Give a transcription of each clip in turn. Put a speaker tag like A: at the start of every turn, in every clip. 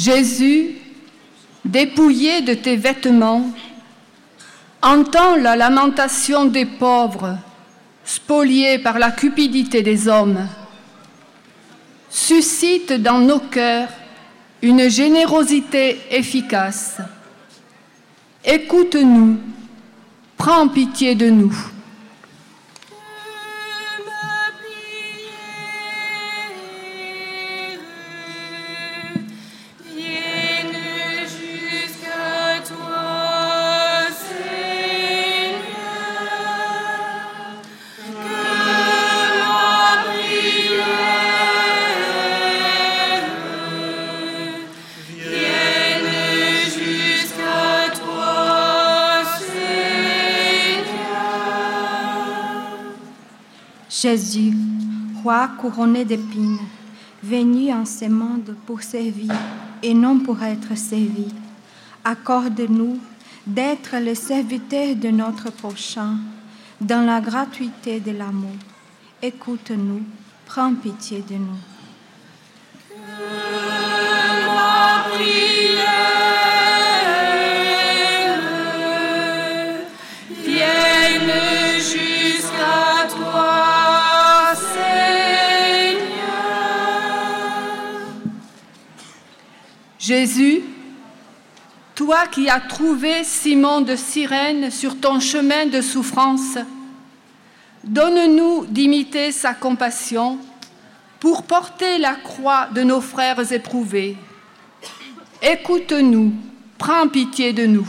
A: Jésus, dépouillé de tes vêtements, entends la lamentation des pauvres, spoliés par la cupidité des hommes. Suscite dans nos cœurs une générosité efficace. Écoute-nous, prends pitié de nous.
B: Jésus, roi couronné d'épines, venu en ce monde pour servir et non pour être servi, accorde-nous d'être le serviteur de notre prochain dans la gratuité de l'amour. Écoute-nous, prends pitié de nous.
A: Jésus, toi qui as trouvé Simon de Cyrène sur ton chemin de souffrance, donne-nous d'imiter sa compassion pour porter la croix de nos frères éprouvés. Écoute-nous, prends pitié de nous.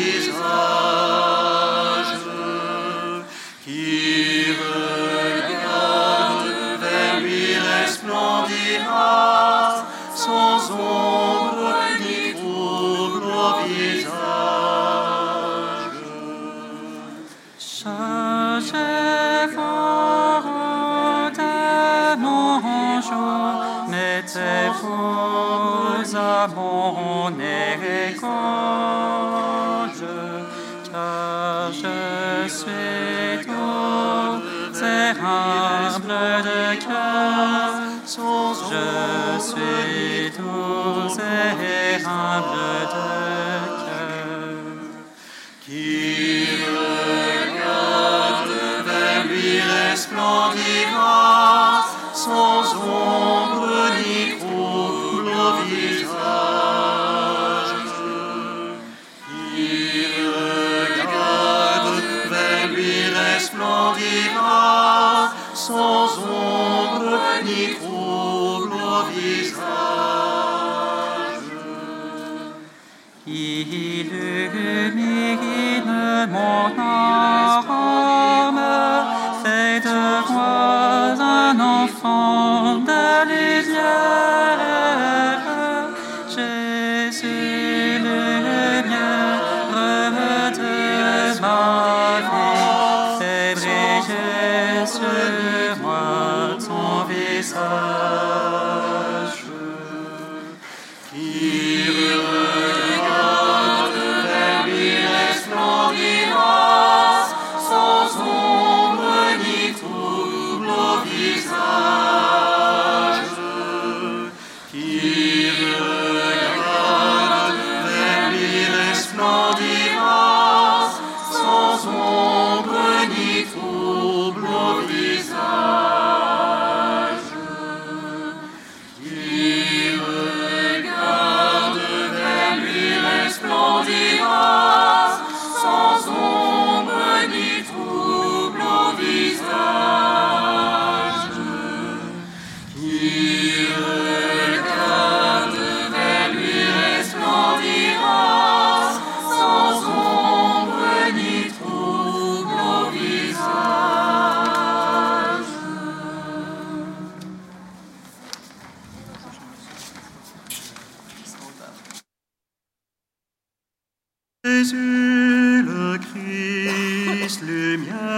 C: Jesus. Un enfant de lumière. Jésus, lumière de ma vie, fais briller sur moi ton visage. Jésus le Christ, lumière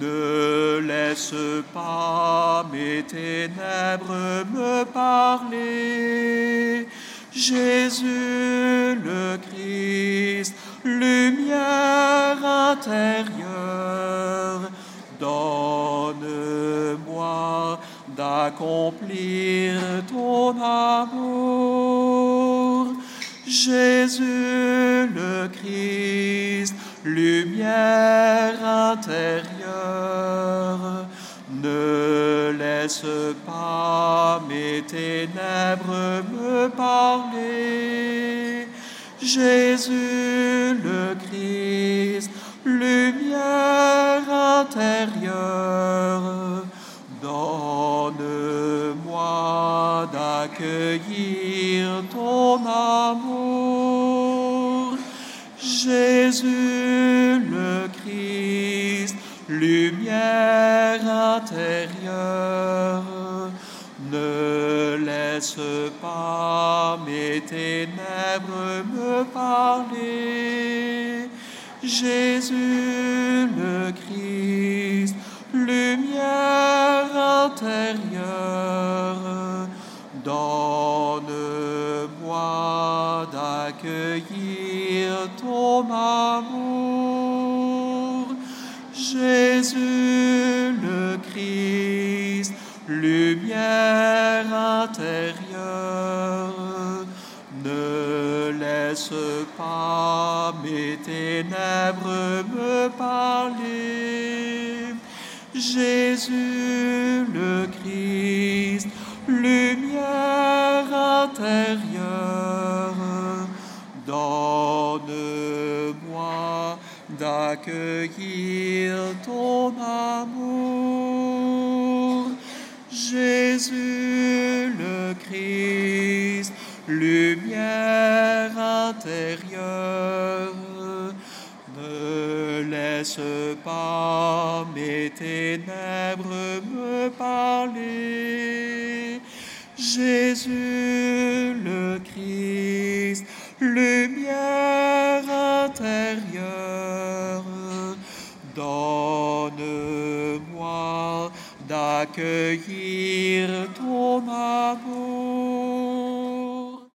C: ne laisse pas mes ténèbres me parler. Jésus le Christ, lumière intérieure, donne-moi d'accomplir ton amour. Jésus le Christ, lumière intérieure, ne laisse pas mes ténèbres me parler. Jésus lumière intérieure, ne laisse pas mes ténèbres me parler. Jésus le Christ, lumière intérieure, donne-moi d'accueillir ton amour. Pas mes ténèbres me parler. Jésus le Christ, lumière intérieure, donne-moi d'accueillir ton amour. Jésus le Christ, lumière intérieure, ne laisse pas mes ténèbres me parler. Jésus le Christ, lumière intérieure, donne-moi d'accueillir